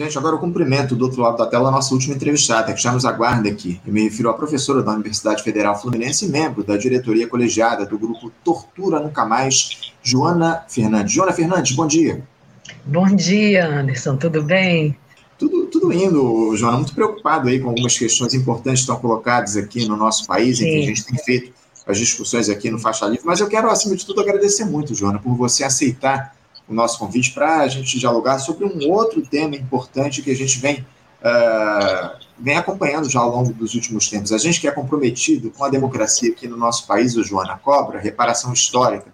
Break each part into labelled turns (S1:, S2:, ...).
S1: Gente, agora eu cumprimento do outro lado da tela a nossa última entrevistada, que já nos aguarda aqui. Eu me refiro à professora da Universidade Federal Fluminense e membro da diretoria colegiada do grupo Tortura Nunca Mais, Joana Fernandes. Joana Fernandes, bom dia.
S2: Bom dia, Anderson, tudo bem?
S1: Tudo, tudo indo, Joana, muito preocupado aí com algumas questões importantes que estão colocadas aqui no nosso país, Sim. em que a gente tem feito as discussões aqui no Faixa Livre, mas eu quero, acima de tudo, agradecer muito, Joana, por você aceitar o nosso convite para a gente dialogar sobre um outro tema importante que a gente vem, uh, vem acompanhando já ao longo dos últimos tempos. A gente que é comprometido com a democracia aqui no nosso país, o Joana Cobra, reparação histórica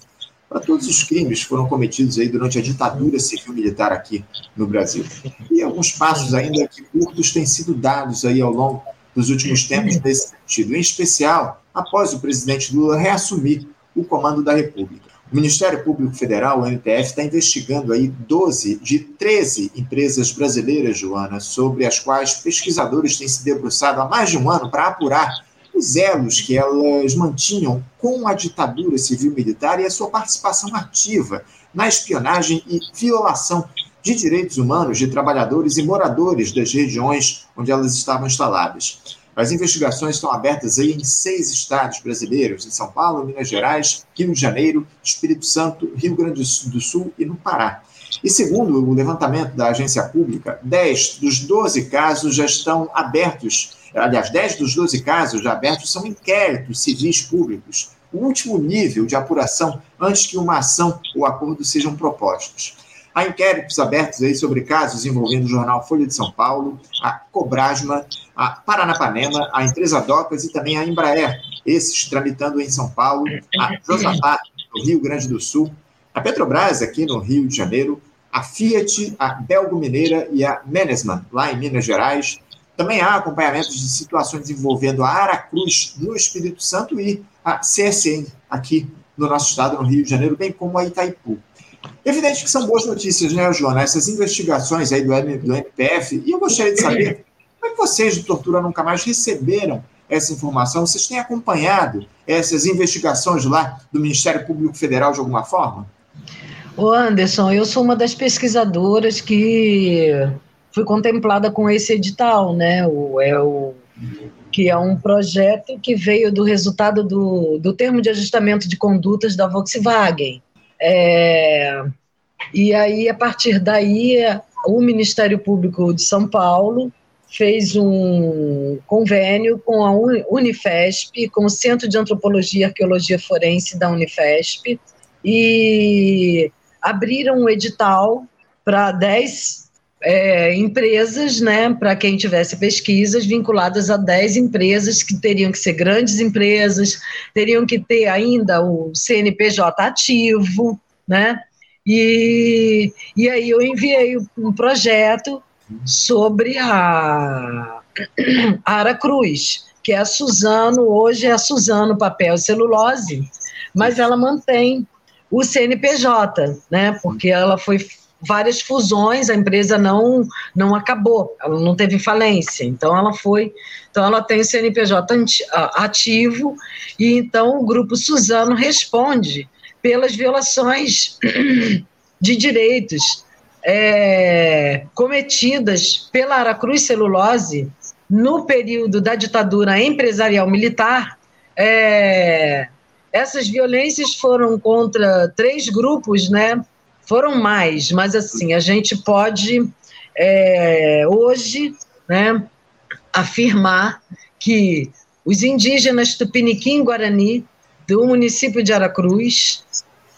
S1: para todos os crimes que foram cometidos aí durante a ditadura civil-militar aqui no Brasil. E alguns passos ainda que curtos têm sido dados aí ao longo dos últimos tempos nesse sentido, em especial após o presidente Lula reassumir o comando da República. O Ministério Público Federal, o MPF, está investigando aí 12 de 13 empresas brasileiras, Joana, sobre as quais pesquisadores têm se debruçado há mais de um ano para apurar os elos que elas mantinham com a ditadura civil-militar e a sua participação ativa na espionagem e violação de direitos humanos de trabalhadores e moradores das regiões onde elas estavam instaladas. As investigações estão abertas aí em seis estados brasileiros, em São Paulo, Minas Gerais, Rio de Janeiro, Espírito Santo, Rio Grande do Sul e no Pará. E segundo o levantamento da agência pública, 10 dos 12 casos já estão abertos, aliás, 10 dos 12 casos já abertos são inquéritos civis públicos, o último nível de apuração antes que uma ação ou acordo sejam propostos. Há inquéritos abertos aí sobre casos envolvendo o jornal Folha de São Paulo, a Cobrasma, a Paranapanema, a empresa Docas e também a Embraer, esses tramitando em São Paulo, a Josafá, no Rio Grande do Sul, a Petrobras, aqui no Rio de Janeiro, a Fiat, a Belgo Mineira e a Menesman, lá em Minas Gerais. Também há acompanhamentos de situações envolvendo a Aracruz, no Espírito Santo, e a CSN, aqui no nosso estado, no Rio de Janeiro, bem como a Itaipu. Evidente que são boas notícias, né, Joana? Essas investigações aí do, do MPF, e eu gostaria de saber como é que vocês do Tortura Nunca Mais receberam essa informação? Vocês têm acompanhado essas investigações lá do Ministério Público Federal de alguma forma?
S2: Ô Anderson, eu sou uma das pesquisadoras que fui contemplada com esse edital, né? O, é o, que é um projeto que veio do resultado do, do termo de ajustamento de condutas da Volkswagen. É, e aí, a partir daí, o Ministério Público de São Paulo fez um convênio com a Unifesp, com o Centro de Antropologia e Arqueologia Forense da Unifesp, e abriram um edital para 10 é, empresas, né, para quem tivesse pesquisas vinculadas a 10 empresas que teriam que ser grandes empresas, teriam que ter ainda o CNPJ ativo, né? E, e aí eu enviei um projeto sobre a, Ara Cruz, que é a Suzano, hoje é a Suzano Papel e Celulose, mas ela mantém o CNPJ, né? Porque ela foi várias fusões, a empresa não não acabou, ela não teve falência, então ela foi, então ela tem o CNPJ ativo e então o grupo Suzano responde pelas violações de direitos é, cometidas pela Aracruz Celulose no período da ditadura empresarial militar. É, essas violências foram contra três grupos, né? Foram mais, mas assim, a gente pode é, hoje né, afirmar que os indígenas Tupiniquim Guarani do município de Aracruz,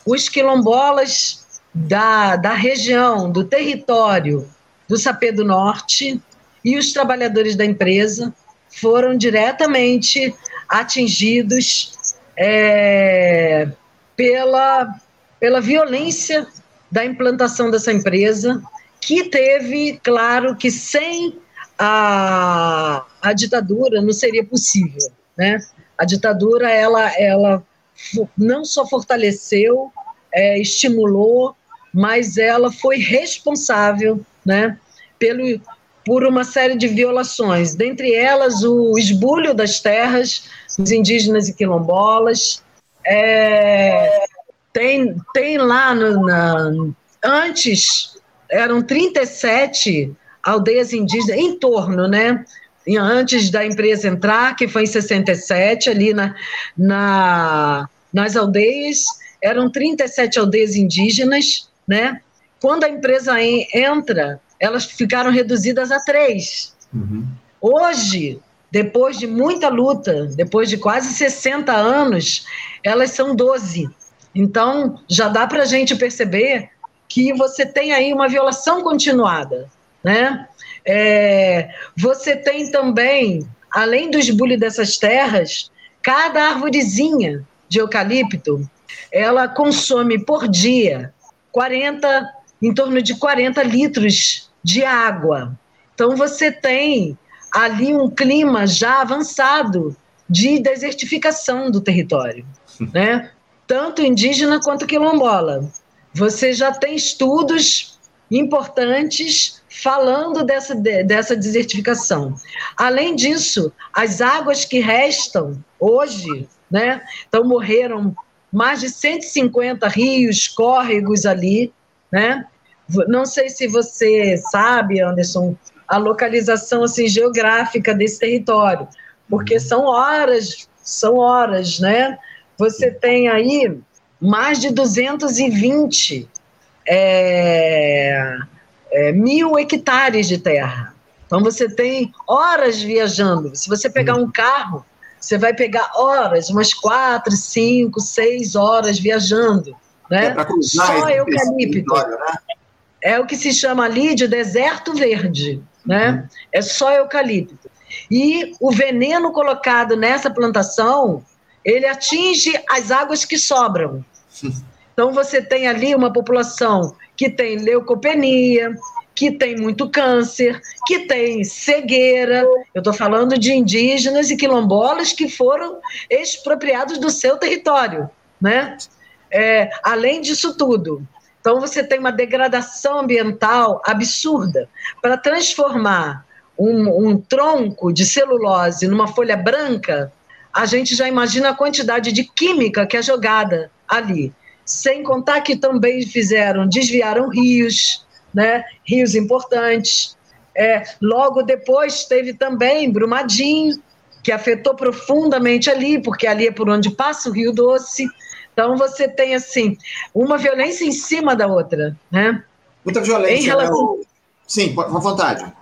S2: os quilombolas da, da região, do território do Sapê do Norte e os trabalhadores da empresa foram diretamente atingidos é, pela, pela violência da implantação dessa empresa, que teve, claro, que sem a, a ditadura não seria possível, né? A ditadura, ela, ela não só fortaleceu, é, estimulou, mas ela foi responsável, né, pelo, por uma série de violações, dentre elas o esbulho das terras dos indígenas e quilombolas, é, tem, tem lá, no, na, antes, eram 37 aldeias indígenas em torno, né? Antes da empresa entrar, que foi em 67, ali na, na, nas aldeias, eram 37 aldeias indígenas, né? Quando a empresa entra, elas ficaram reduzidas a três. Uhum. Hoje, depois de muita luta, depois de quase 60 anos, elas são 12. Então, já dá para a gente perceber que você tem aí uma violação continuada, né? É, você tem também, além do esbulho dessas terras, cada árvorezinha de eucalipto, ela consome por dia 40, em torno de 40 litros de água. Então você tem ali um clima já avançado de desertificação do território, né? Tanto indígena quanto quilombola. Você já tem estudos importantes falando dessa, dessa desertificação. Além disso, as águas que restam hoje, né? Então morreram mais de 150 rios, córregos ali, né? Não sei se você sabe, Anderson, a localização assim geográfica desse território, porque são horas, são horas, né? Você tem aí mais de 220 é, é, mil hectares de terra. Então você tem horas viajando. Se você pegar um carro, você vai pegar horas, umas quatro, cinco, seis horas viajando, né?
S1: É Só eucalipto.
S2: Né? É o que se chama ali de deserto verde né? Uhum. É só eucalipto. E o veneno colocado nessa plantação, ele atinge as águas que sobram. Então você tem ali uma população que tem leucopenia, que tem muito câncer, que tem cegueira. Eu estou falando de indígenas e quilombolas que foram expropriados do seu território, né? É, além disso tudo, então você tem uma degradação ambiental absurda. Para transformar um, um tronco de celulose numa folha branca, a gente já imagina a quantidade de química que é jogada ali. Sem contar que também fizeram, desviaram rios, né? rios importantes. É, logo depois teve também Brumadinho, que afetou profundamente ali, porque ali é por onde passa o Rio Doce. Então você tem assim uma violência em cima da outra, né?
S1: Muita violência. Em relação... Né? Sim, com vontade.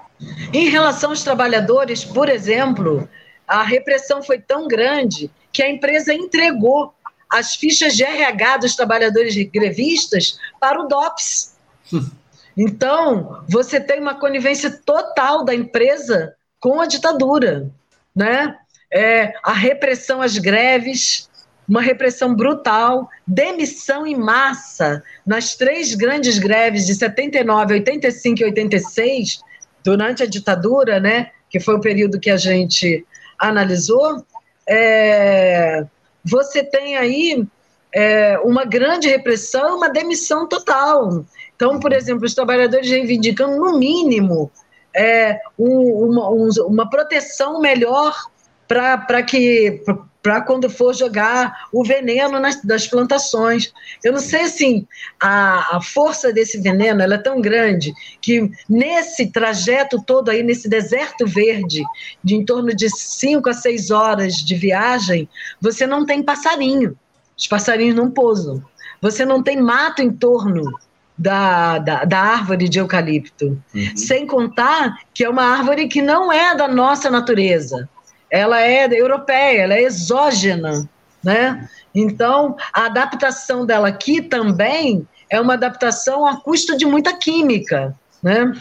S2: Em relação aos trabalhadores, por exemplo, a repressão foi tão grande que a empresa entregou as fichas de RH dos trabalhadores grevistas para o DOPS. Então, você tem uma conivência total da empresa com a ditadura, né? É, a repressão às greves, uma repressão brutal, demissão em massa nas três grandes greves de 79, 85 e 86, durante a ditadura, né, que foi o período que a gente analisou, é, você tem aí é, uma grande repressão, uma demissão total. Então, por exemplo, os trabalhadores reivindicam, no mínimo, é, um, uma, um, uma proteção melhor para que para quando for jogar o veneno nas, das plantações. Eu não sei assim, a, a força desse veneno ela é tão grande que nesse trajeto todo aí, nesse deserto verde, de em torno de 5 a 6 horas de viagem, você não tem passarinho. Os passarinhos não pousam. Você não tem mato em torno da, da, da, árvore de eucalipto. Uhum. Sem contar que é uma árvore que não é da nossa natureza ela é europeia, ela é exógena, né? Então, a adaptação dela aqui também é uma adaptação a custo de muita química, né?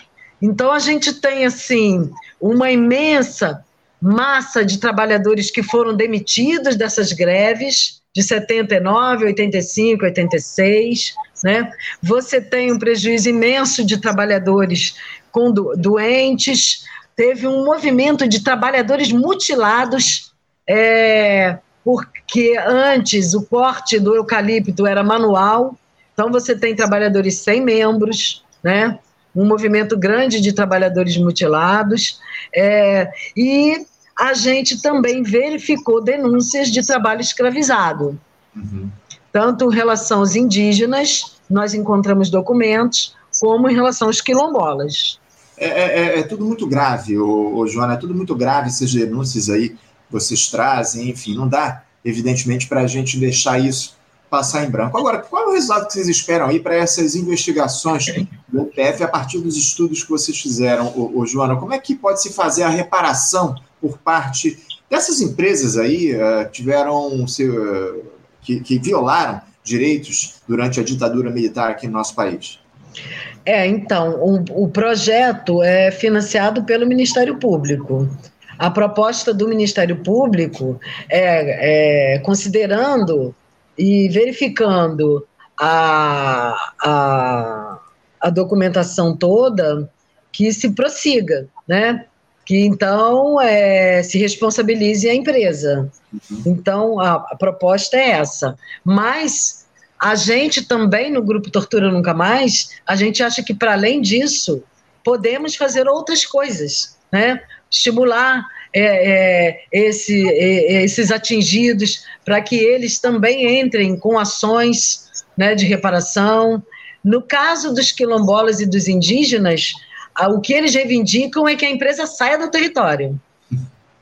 S2: Então, a gente tem, assim, uma imensa massa de trabalhadores que foram demitidos dessas greves de 79, 85, 86, né? Você tem um prejuízo imenso de trabalhadores com do, doentes, teve um movimento de trabalhadores mutilados, é, porque antes o corte do eucalipto era manual, então você tem trabalhadores sem membros, né? um movimento grande de trabalhadores mutilados, é, e a gente também verificou denúncias de trabalho escravizado. Uhum. Tanto em relação aos indígenas, nós encontramos documentos, como em relação aos quilombolas.
S1: É, é, é, é tudo muito grave, ô, ô, Joana, é tudo muito grave essas denúncias aí vocês trazem, enfim, não dá, evidentemente, para a gente deixar isso passar em branco. Agora, qual é o resultado que vocês esperam aí para essas investigações do UPF a partir dos estudos que vocês fizeram, ô, ô, Joana? Como é que pode se fazer a reparação por parte dessas empresas aí uh, tiveram uh, que, que violaram direitos durante a ditadura militar aqui no nosso país?
S2: É, então, o, o projeto é financiado pelo Ministério Público. A proposta do Ministério Público é, é considerando e verificando a, a, a documentação toda, que se prossiga, né? Que então é, se responsabilize a empresa. Uhum. Então a, a proposta é essa. Mas a gente também no grupo Tortura Nunca Mais, a gente acha que para além disso podemos fazer outras coisas, né? estimular é, é, esse, é, esses atingidos para que eles também entrem com ações né, de reparação. No caso dos quilombolas e dos indígenas, o que eles reivindicam é que a empresa saia do território.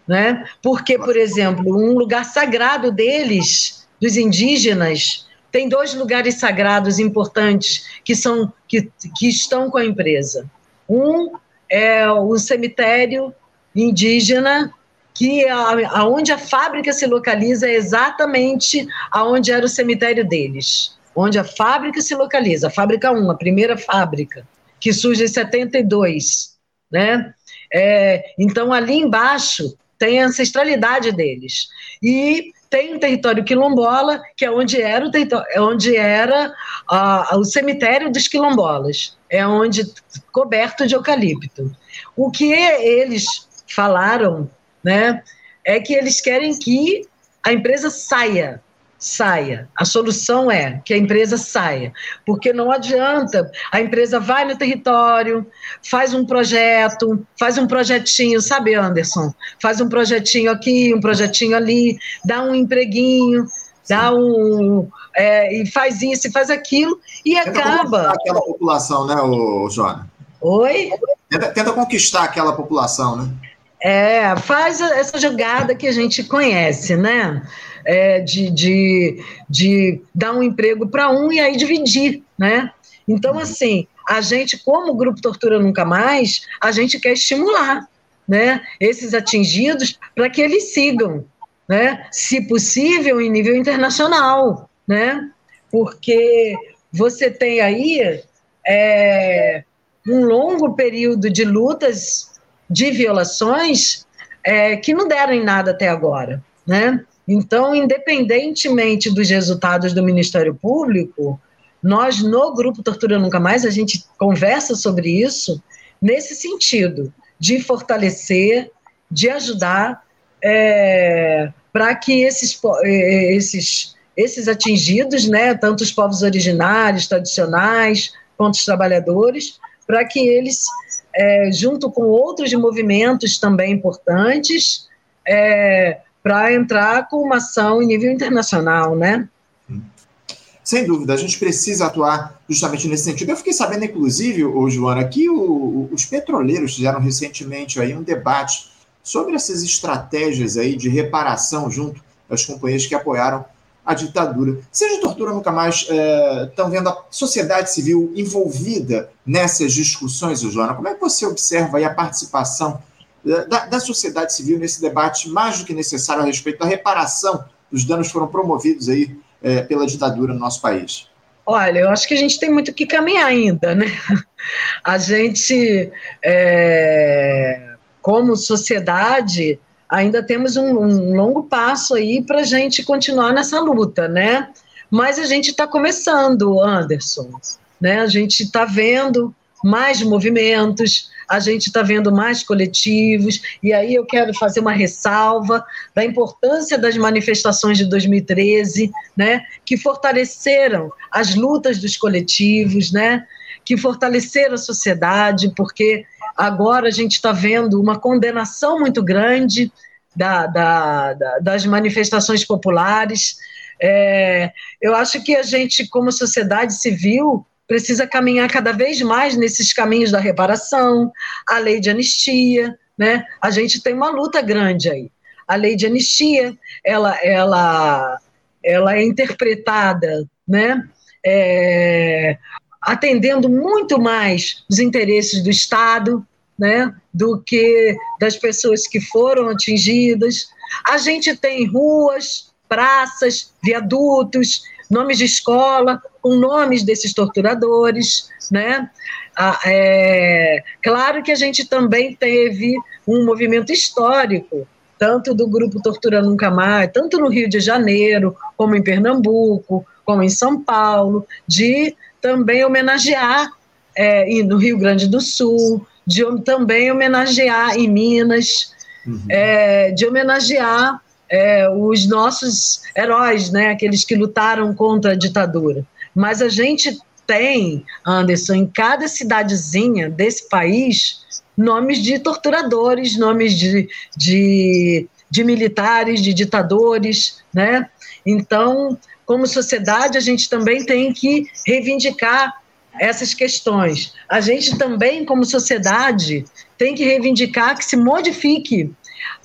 S2: Né? Porque, por exemplo, um lugar sagrado deles, dos indígenas, tem dois lugares sagrados importantes que, são, que, que estão com a empresa. Um é o cemitério indígena que a, aonde a fábrica se localiza é exatamente aonde era o cemitério deles, onde a fábrica se localiza, a fábrica 1, a primeira fábrica, que surge em 72, né? É, então ali embaixo tem a ancestralidade deles e tem o território quilombola, que é onde era o, é onde era o cemitério dos quilombolas, é onde coberto de eucalipto. O que eles falaram, né, é que eles querem que a empresa saia, saia. A solução é que a empresa saia, porque não adianta. A empresa vai no território, faz um projeto, faz um projetinho, sabe, Anderson? Faz um projetinho aqui, um projetinho ali, dá um empreguinho, dá um é, e faz isso e faz aquilo e tenta acaba.
S1: Aquela população, né, o Joana?
S2: Oi.
S1: Tenta, tenta conquistar aquela população, né?
S2: É, faz essa jogada que a gente conhece, né? É, de, de, de dar um emprego para um e aí dividir, né? Então, assim, a gente, como Grupo Tortura Nunca Mais, a gente quer estimular né, esses atingidos para que eles sigam, né? Se possível, em nível internacional, né? Porque você tem aí é, um longo período de lutas de violações é, que não deram em nada até agora, né? Então, independentemente dos resultados do Ministério Público, nós no grupo Tortura Nunca Mais a gente conversa sobre isso nesse sentido de fortalecer, de ajudar é, para que esses, é, esses, esses atingidos, né, tanto os povos originários, tradicionais, quanto os trabalhadores, para que eles é, junto com outros movimentos também importantes, é, para entrar com uma ação em nível internacional, né?
S1: Sem dúvida, a gente precisa atuar justamente nesse sentido. Eu fiquei sabendo, inclusive, ô, Joana, que o, os petroleiros fizeram recentemente aí um debate sobre essas estratégias aí de reparação junto às companhias que apoiaram a ditadura. Seja tortura nunca mais estão é, vendo a sociedade civil envolvida nessas discussões, Joana? Como é que você observa a participação da, da, sociedade civil nesse debate mais do que necessário a respeito da reparação dos danos que foram promovidos aí é, pela ditadura no nosso país?
S2: Olha, eu acho que a gente tem muito que caminhar ainda, né? A gente, é, como sociedade, ainda temos um, um longo passo aí para a gente continuar nessa luta, né? Mas a gente está começando, Anderson, né? A gente está vendo mais movimentos, a gente está vendo mais coletivos, e aí eu quero fazer uma ressalva da importância das manifestações de 2013, né, que fortaleceram as lutas dos coletivos, né, que fortaleceram a sociedade, porque Agora a gente está vendo uma condenação muito grande da, da, da, das manifestações populares. É, eu acho que a gente, como sociedade civil, precisa caminhar cada vez mais nesses caminhos da reparação, a lei de anistia, né? A gente tem uma luta grande aí. A lei de anistia, ela, ela, ela é interpretada, né? É, atendendo muito mais os interesses do Estado, né, do que das pessoas que foram atingidas. A gente tem ruas, praças, viadutos, nomes de escola, com nomes desses torturadores, né? Ah, é, claro que a gente também teve um movimento histórico, tanto do grupo Tortura Nunca Mais, tanto no Rio de Janeiro, como em Pernambuco, como em São Paulo, de também homenagear é, no Rio Grande do Sul, de também homenagear em Minas, uhum. é, de homenagear é, os nossos heróis, né, aqueles que lutaram contra a ditadura. Mas a gente tem, Anderson, em cada cidadezinha desse país, nomes de torturadores, nomes de, de, de militares, de ditadores, né? Então, como sociedade, a gente também tem que reivindicar essas questões. A gente também, como sociedade, tem que reivindicar que se modifique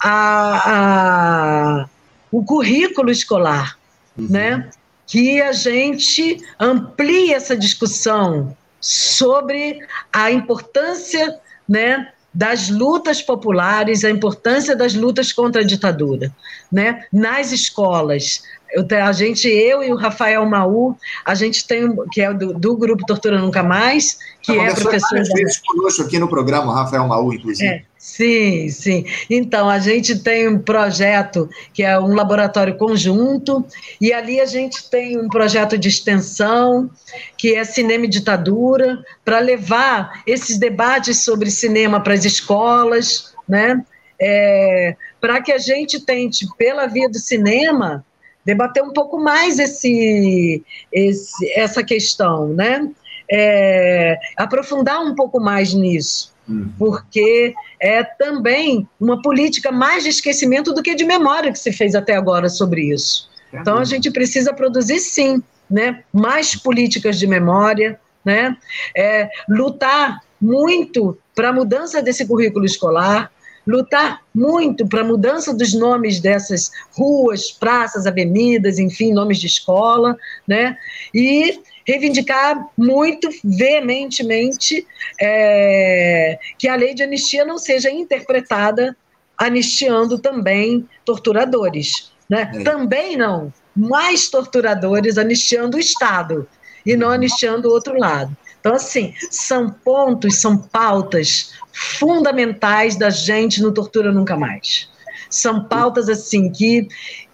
S2: a, a o currículo escolar, uhum. né? que a gente amplie essa discussão sobre a importância né, das lutas populares, a importância das lutas contra a ditadura, né? Nas escolas, eu, a gente, eu e o Rafael Maú, a gente tem, que é do, do grupo Tortura Nunca Mais, que é professor.
S1: Várias vezes conosco aqui no programa, Rafael Maú, inclusive.
S2: É, sim, sim. Então, a gente tem um projeto que é um laboratório conjunto, e ali a gente tem um projeto de extensão, que é Cinema e Ditadura, para levar esses debates sobre cinema para as escolas, né? É, para que a gente tente, pela via do cinema, debater um pouco mais esse, esse essa questão, né? É, aprofundar um pouco mais nisso. Porque é também uma política mais de esquecimento do que de memória que se fez até agora sobre isso. Então a gente precisa produzir sim, né? Mais políticas de memória, né? É, lutar muito para a mudança desse currículo escolar, lutar muito para a mudança dos nomes dessas ruas, praças, avenidas, enfim, nomes de escola, né? E reivindicar muito veementemente é, que a lei de anistia não seja interpretada anistiando também torturadores, né? É. Também não, mais torturadores anistiando o Estado e não anistiando o outro lado. Então, assim, são pontos, são pautas fundamentais da gente no Tortura Nunca Mais. São pautas assim que,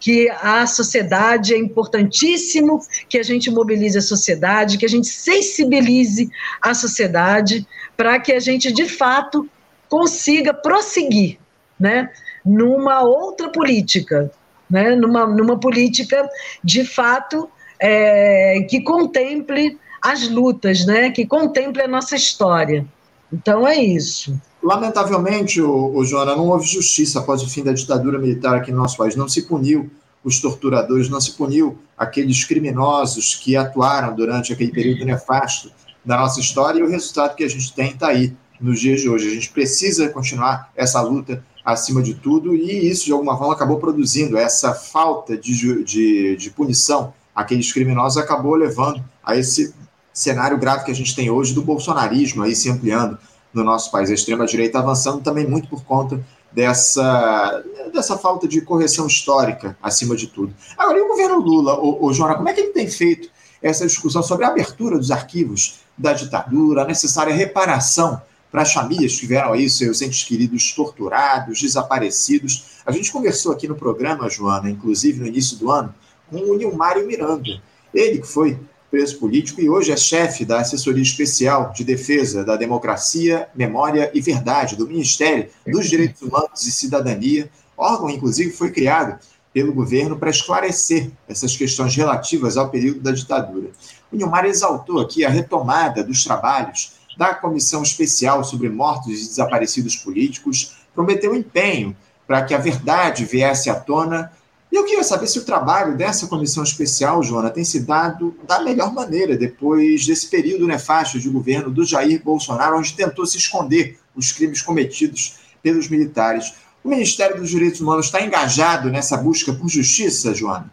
S2: que a sociedade é importantíssimo que a gente mobilize a sociedade, que a gente sensibilize a sociedade para que a gente de fato consiga prosseguir, né, numa outra política, né, numa, numa política de fato é, que contemple as lutas, né, que contemple a nossa história. Então é isso.
S1: Lamentavelmente, o, o Joana, não houve justiça após o fim da ditadura militar aqui no nosso país. Não se puniu os torturadores, não se puniu aqueles criminosos que atuaram durante aquele período nefasto da nossa história, e o resultado que a gente tem está aí nos dias de hoje. A gente precisa continuar essa luta acima de tudo, e isso, de alguma forma, acabou produzindo essa falta de, de, de punição àqueles criminosos, acabou levando a esse cenário grave que a gente tem hoje do bolsonarismo aí se ampliando no nosso país, a extrema-direita avançando também muito por conta dessa, dessa falta de correção histórica, acima de tudo. Agora, e o governo Lula, o, o Jona, como é que ele tem feito essa discussão sobre a abertura dos arquivos da ditadura, a necessária reparação para as famílias que tiveram aí seus entes queridos torturados, desaparecidos? A gente conversou aqui no programa, Joana, inclusive no início do ano, com o Nilmário Miranda. Ele que foi preso político e hoje é chefe da Assessoria Especial de Defesa da Democracia, Memória e Verdade do Ministério dos Direitos Humanos e Cidadania. órgão, inclusive, foi criado pelo governo para esclarecer essas questões relativas ao período da ditadura. O Nilmar exaltou aqui a retomada dos trabalhos da Comissão Especial sobre Mortos e Desaparecidos Políticos, prometeu empenho para que a verdade viesse à tona E eu queria saber se o trabalho dessa comissão especial, Joana, tem se dado da melhor maneira depois desse período nefasto de governo do Jair Bolsonaro, onde tentou se esconder os crimes cometidos pelos militares. O Ministério dos Direitos Humanos está engajado nessa busca por justiça, Joana?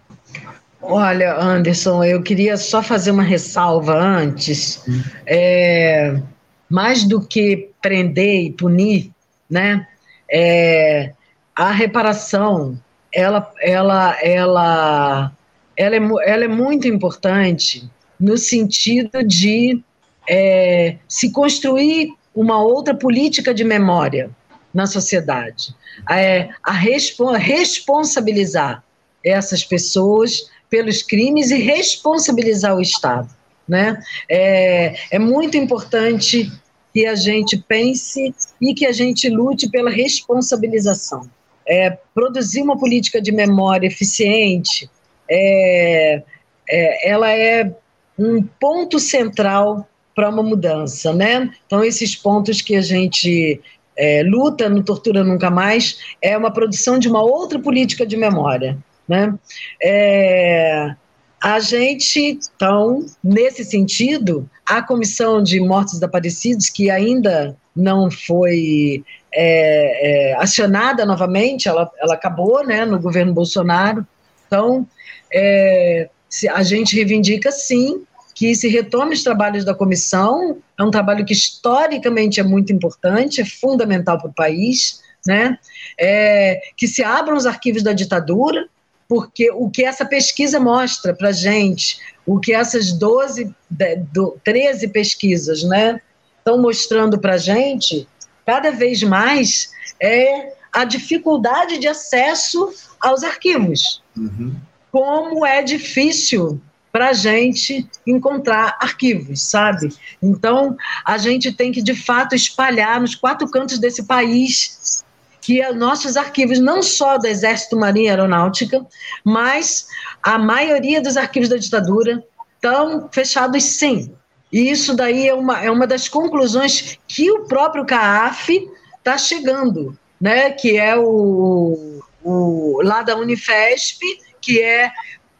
S2: Olha, Anderson, eu queria só fazer uma ressalva antes. É, mais do que prender e punir, né? É, a reparação ela, ela, ela, ela, é, ela é muito importante no sentido de é, se construir uma outra política de memória na sociedade, é, a respo responsabilizar essas pessoas pelos crimes e responsabilizar o Estado. Né? É, é muito importante que a gente pense e que a gente lute pela responsabilização é, produzir uma política de memória eficiente, é, é, ela é um ponto central para uma mudança, né? Então, esses pontos que a gente é, luta no Tortura Nunca Mais é uma produção de uma outra política de memória, né? É, a gente, então, nesse sentido, a Comissão de Mortos Desaparecidos, que ainda não foi é, é, acionada novamente, ela, ela acabou né, no governo Bolsonaro. Então, é, a gente reivindica sim que se retome os trabalhos da comissão, é um trabalho que historicamente é muito importante, é fundamental para o país, né? É, que se abram os arquivos da ditadura, porque o que essa pesquisa mostra para a gente, o que essas 12, 13 pesquisas né, estão mostrando para a gente, cada vez mais é a dificuldade de acesso aos arquivos. Uhum. Como é difícil para a gente encontrar arquivos, sabe? Então, a gente tem que, de fato, espalhar nos quatro cantos desse país que nossos arquivos, não só do Exército, Marinha e Aeronáutica, mas a maioria dos arquivos da ditadura estão fechados sim. E isso daí é uma, é uma das conclusões que o próprio CAAF está chegando, né? que é o, o lá da Unifesp, que é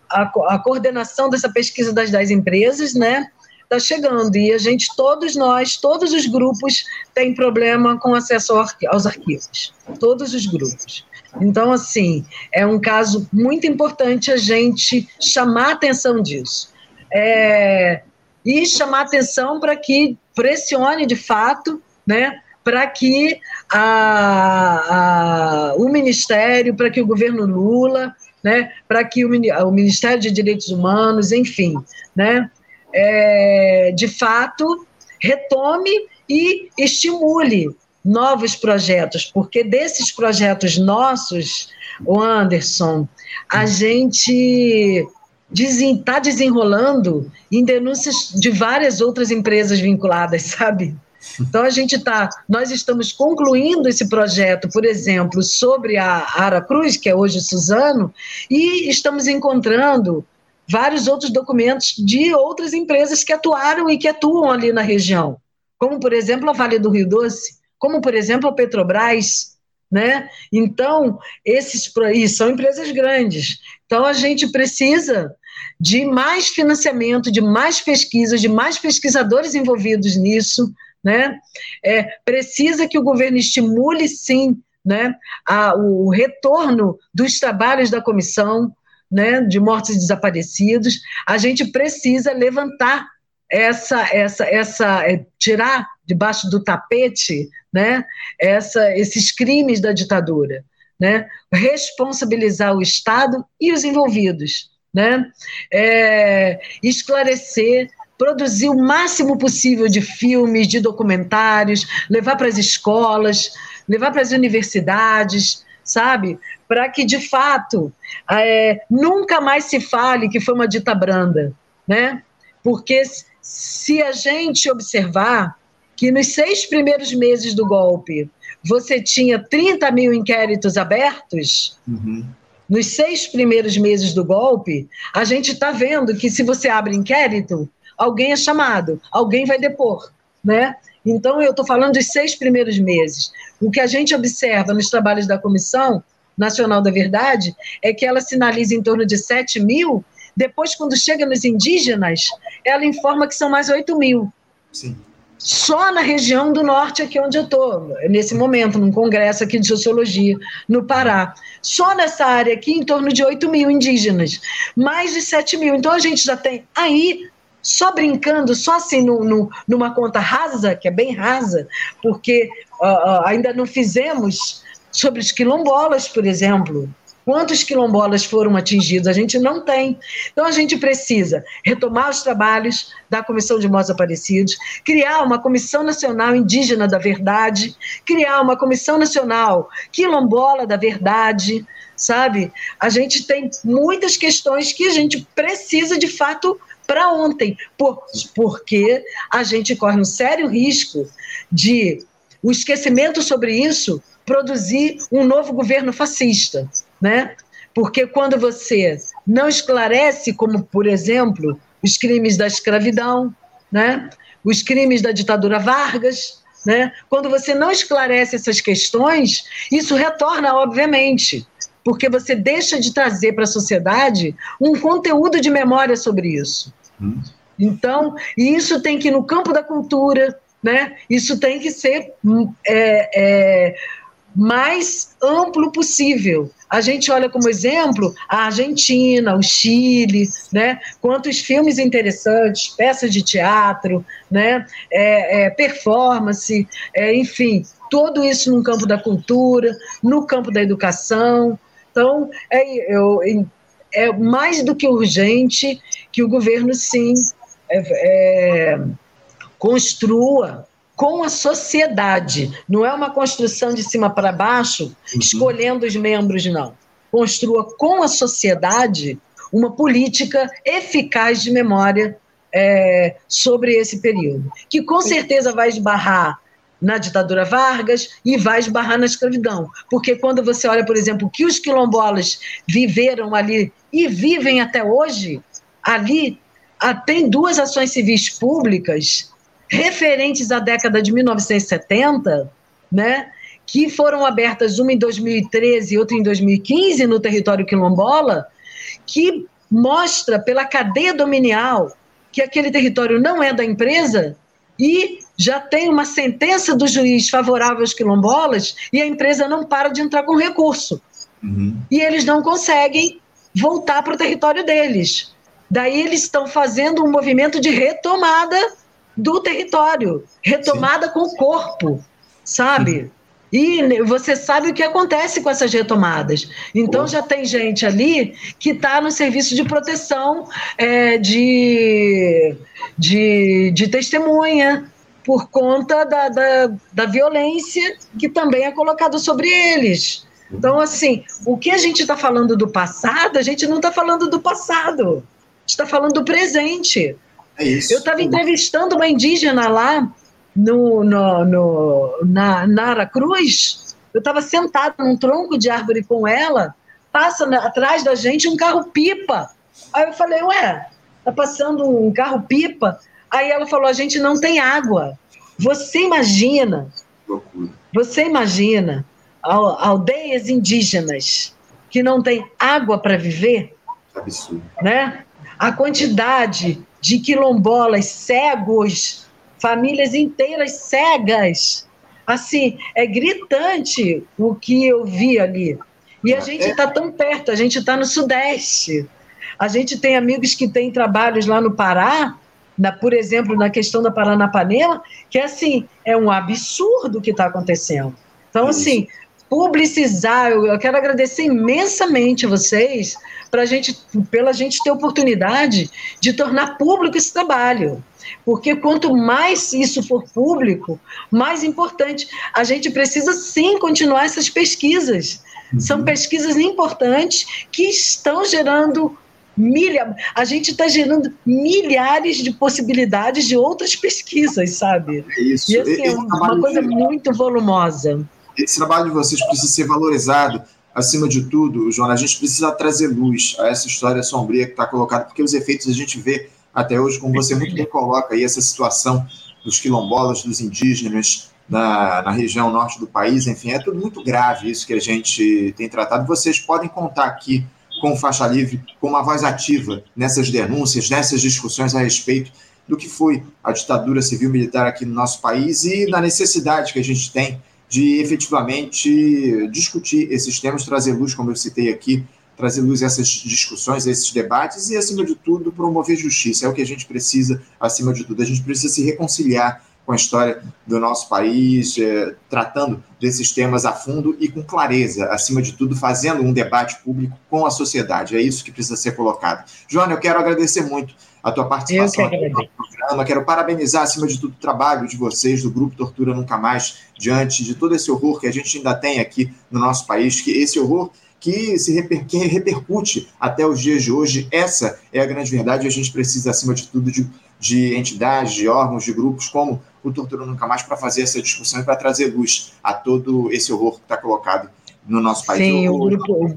S2: a, a coordenação dessa pesquisa das 10 empresas, né? Está chegando e a gente, todos nós, todos os grupos têm problema com acesso aos arquivos, todos os grupos. Então, assim, é um caso muito importante a gente chamar a atenção disso. É, e chamar atenção para que pressione de fato, né, para que a, a, o Ministério, para que o governo Lula, né, para que o, o, Ministério de Direitos Humanos, enfim, né, é, de fato retome e estimule novos projetos, porque desses projetos nossos, o Anderson, a gente está desenrolando em denúncias de várias outras empresas vinculadas, sabe? Então a gente está, nós estamos concluindo esse projeto, por exemplo, sobre a Ara Cruz, que é hoje Suzano, e estamos encontrando vários outros documentos de outras empresas que atuaram e que atuam ali na região, como por exemplo a Vale do Rio Doce, como por exemplo a Petrobras, né? Então, esses e são empresas grandes. Então a gente precisa de mais financiamento, de mais pesquisas, de mais pesquisadores envolvidos nisso, né? É, precisa que o governo estimule, sim, né, a, o retorno dos trabalhos da comissão né, de mortos e desaparecidos. A gente precisa levantar essa, essa, essa, é, tirar debaixo do tapete, né, essa, esses crimes da ditadura, né, responsabilizar o Estado e os envolvidos né? É, esclarecer, produzir o máximo possível de filmes, de documentários, levar para as escolas, levar para as universidades, sabe? Para que, de fato, é, nunca mais se fale que foi uma dita branda, né? Porque se a gente observar que nos seis primeiros meses do golpe você tinha 30 mil inquéritos abertos, uhum nos seis primeiros meses do golpe, a gente está vendo que se você abre inquérito, alguém é chamado, alguém vai depor, né? Então, eu estou falando dos seis primeiros meses. O que a gente observa nos trabalhos da comissão, Nacional da Verdade é que ela sinaliza em torno de 7 mil, depois, quando chega nos indígenas, ela informa que são mais 8 mil. Sim. Só na região do norte, aqui onde eu estou, nesse momento, num congresso aqui de sociologia, no Pará. Só nessa área aqui, em torno de 8 mil indígenas. Mais de 7 mil. Então, a gente já tem aí só brincando, só assim no, no, numa conta rasa, que é bem rasa, porque uh, uh, ainda não fizemos sobre os quilombolas, por exemplo. Quantos quilombolas foram atingidos? A gente não tem. Então, a gente precisa retomar os trabalhos da Comissão de Mortos Aparecidos, criar uma Comissão Nacional Indígena da Verdade, criar uma Comissão Nacional Quilombola da Verdade, sabe? A gente tem muitas questões que a gente precisa, de fato, para ontem, por, porque a gente corre um sério risco de o esquecimento sobre isso produzir um novo governo fascista, né? Porque quando você não esclarece, como por exemplo, os crimes da escravidão, né? Os crimes da ditadura Vargas, né? Quando você não esclarece essas questões, isso retorna, obviamente, porque você deixa de trazer para a sociedade um conteúdo de memória sobre isso. Então, isso tem que ir no campo da cultura, né? Isso tem que ser hum, é, é, mais amplo possível. A gente olha como exemplo a Argentina, o Chile, né? Quantos filmes interessantes, peças de teatro, né? É, é, performance, é, enfim, tudo isso no campo da cultura, no campo da educação. Então, é, eu, é mais do que urgente que o governo, sim, é, é, construa com a sociedade. Não é uma construção de cima para baixo, uhum. escolhendo os membros, não. Construa com a sociedade uma política eficaz de memória é, sobre esse período, que com certeza vai esbarrar na ditadura Vargas e vai esbarrar na escravidão. Porque quando você olha, por exemplo, que os quilombolas viveram ali e vivem até hoje, ali ah, tem duas ações civis públicas referentes à década de 1970, né, que foram abertas uma em 2013 e outra em 2015 no território quilombola, que mostra pela cadeia dominial que aquele território não é da empresa e já tem uma sentença do juiz favorável aos quilombolas e a empresa não para de entrar com recurso. Uhum. E eles não conseguem voltar para o território deles. Daí eles estão fazendo um movimento de retomada do território, retomada Sim. com o corpo, sabe? Uhum. E você sabe o que acontece com essas retomadas. Então, já tem gente ali que está no serviço de proteção é, de, de, de testemunha, por conta da, da, da violência que também é colocada sobre eles. Então, assim, o que a gente está falando do passado, a gente não está falando do passado, a gente está falando do presente. É isso. Eu estava entrevistando uma indígena lá no, no, no, na, na Aracruz, eu estava sentada num tronco de árvore com ela, passa na, atrás da gente um carro-pipa. Aí eu falei, ué, tá passando um carro-pipa? Aí ela falou: a gente não tem água. Você imagina, você imagina aldeias indígenas que não têm água para viver? Absurdo. Né? A quantidade de quilombolas cegos, famílias inteiras cegas. Assim, é gritante o que eu vi ali. E a ah, gente está é? tão perto, a gente está no Sudeste. A gente tem amigos que têm trabalhos lá no Pará na, por exemplo, na questão da Paranapanema, que assim, é um absurdo o que está acontecendo. Então, assim, publicizar, eu, quero agradecer imensamente a vocês pra gente, pela gente ter oportunidade de tornar público esse trabalho. Porque quanto mais isso for público, mais importante. A gente precisa sim continuar essas pesquisas. São uhum. pesquisas importantes que estão gerando milha, a gente está gerando milhares de possibilidades de outras pesquisas, sabe? É isso. E assim, é uma coisa muito volumosa.
S1: Esse trabalho de vocês precisa ser valorizado. Acima de tudo, Joana, a gente precisa trazer luz a essa história sombria que está colocada, porque os efeitos a gente vê até hoje, como você muito bem coloca aí, essa situação dos quilombolas, dos indígenas, na, na região norte do país, enfim, é tudo muito grave isso que a gente tem tratado. Vocês podem contar aqui com Faixa Livre, com uma voz ativa nessas denúncias, nessas discussões a respeito do que foi a ditadura civil-militar aqui no nosso país e na necessidade que a gente tem de efetivamente discutir esses temas, trazer luz, como eu citei aqui, trazer luz a essas discussões, a esses debates e, acima de tudo, promover justiça. É o que a gente precisa, acima de tudo. A gente precisa se reconciliar com a história do nosso país, é, tratando desses temas a fundo e com clareza, acima de tudo, fazendo um debate público com a sociedade. É isso que precisa ser colocado. Joana, eu quero agradecer muito a tua participação aqui no programa. Quero parabenizar, acima de tudo, o trabalho de vocês, do Grupo Tortura Nunca Mais, diante de todo esse horror que a gente ainda tem aqui no nosso país, que esse horror que se reper, que repercute até os dias de hoje. Essa é a grande verdade. A gente precisa, acima de tudo, de, de entidades, de órgãos, de grupos como o Tortura Nunca Mais para fazer essa discussão e para trazer luz a todo esse horror que está colocado no nosso país.
S2: Sim, o grupo.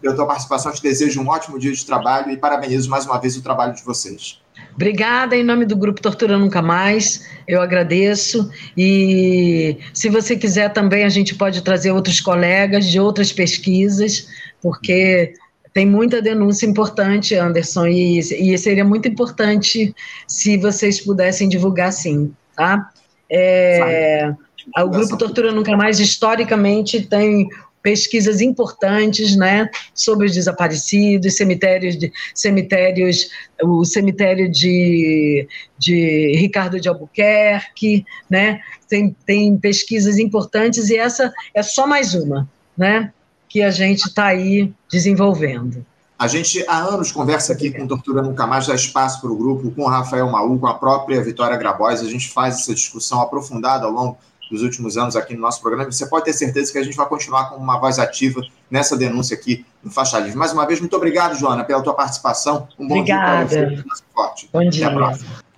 S1: Pela tua participação, te desejo um ótimo dia de trabalho e parabenizo mais uma vez o trabalho de vocês.
S2: Obrigada em nome do Grupo Tortura Nunca Mais, eu agradeço. E se você quiser também, a gente pode trazer outros colegas de outras pesquisas, porque tem muita denúncia importante, Anderson, e, e seria muito importante se vocês pudessem divulgar sim, tá? É, o Grupo Tortura Nunca Mais, historicamente, tem pesquisas importantes, né, sobre os desaparecidos, cemitérios, de, cemitérios, o cemitério de, de Ricardo de Albuquerque, né, tem, tem pesquisas importantes e essa é só mais uma, né, que a gente está aí desenvolvendo.
S1: A gente há anos conversa aqui com Tortura Nunca Mais, dá espaço para o grupo, com o Rafael Maú, com a própria Vitória Grabois, a gente faz essa discussão aprofundada ao longo dos últimos anos aqui no nosso programa. Você pode ter certeza que a gente vai continuar com uma voz ativa nessa denúncia aqui no Faixa Livre. Mais uma vez, muito obrigado, Joana, pela tua participação.
S2: Um bom Obrigada. dia
S1: para você. Forte.
S2: Bom dia.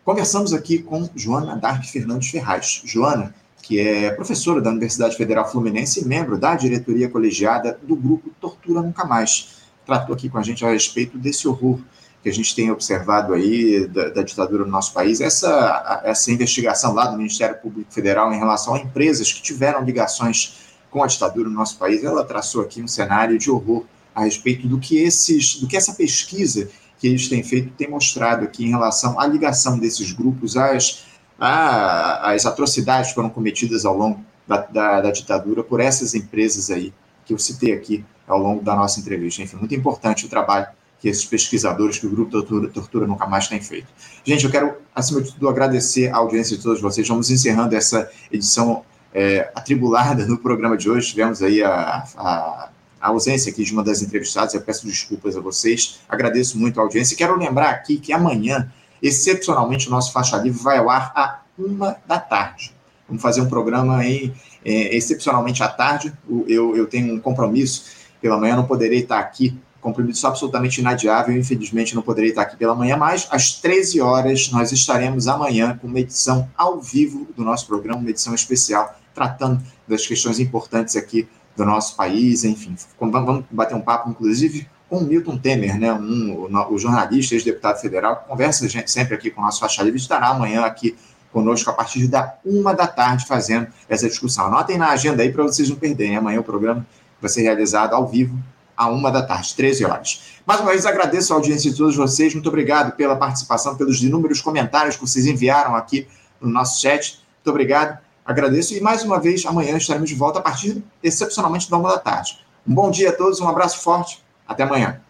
S1: Conversamos aqui com Joana Dark Fernandes Ferraz. Joana, que é professora da Universidade Federal Fluminense e membro da diretoria colegiada do grupo Tortura Nunca Mais. Tratou aqui com a gente a respeito desse horror que a gente tem observado aí da, da, ditadura no nosso país, essa, essa investigação lá do Ministério Público Federal em relação a empresas que tiveram ligações com a ditadura no nosso país, ela traçou aqui um cenário de horror a respeito do que esses, do que essa pesquisa que eles têm feito tem mostrado aqui em relação à ligação desses grupos às, às atrocidades que foram cometidas ao longo da, da, da ditadura por essas empresas aí que eu citei aqui ao longo da nossa entrevista. Enfim, muito importante o trabalho que esses pesquisadores, que o Grupo Tortura, Tortura Nunca Mais tem feito. Gente, eu quero, acima de tudo, agradecer a audiência de todos vocês. Vamos encerrando essa edição é, atribulada no programa de hoje. Tivemos aí a, a, a, ausência aqui de uma das entrevistadas. Eu peço desculpas a vocês. Agradeço muito a audiência. Quero lembrar aqui que amanhã, excepcionalmente, o nosso Faixa Livre vai ao ar à uma da tarde. Vamos fazer um programa é, excepcionalmente à tarde. Eu, eu tenho um compromisso pela manhã, não poderei estar aqui compromisso absolutamente inadiável, infelizmente não poderei estar aqui pela manhã, mas às 13 horas nós estaremos amanhã com uma edição ao vivo do nosso programa, uma edição especial, tratando das questões importantes aqui do nosso país, enfim, vamos bater um papo, inclusive, com o Milton Temer, né, um, o, jornalista, ex-deputado federal, que conversa gente, sempre aqui com o nosso faixa livre, estará amanhã aqui conosco a partir da uma da tarde fazendo essa discussão. Anotem na agenda aí para vocês não perderem. Amanhã o programa vai ser realizado ao vivo a uma da tarde, 13 horas. Mais uma vez agradeço a audiência de todos vocês, muito obrigado pela participação, pelos inúmeros comentários que vocês enviaram aqui no nosso chat. Muito obrigado, agradeço e mais uma vez amanhã estaremos de volta a partir excepcionalmente da uma da tarde. Um bom dia a todos, um abraço forte, até amanhã.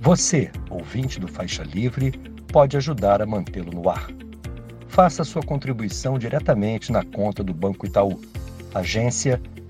S3: Você, ouvinte do Faixa Livre, pode ajudar a mantê-lo no ar. Faça sua contribuição diretamente na conta do Banco Itaú, agência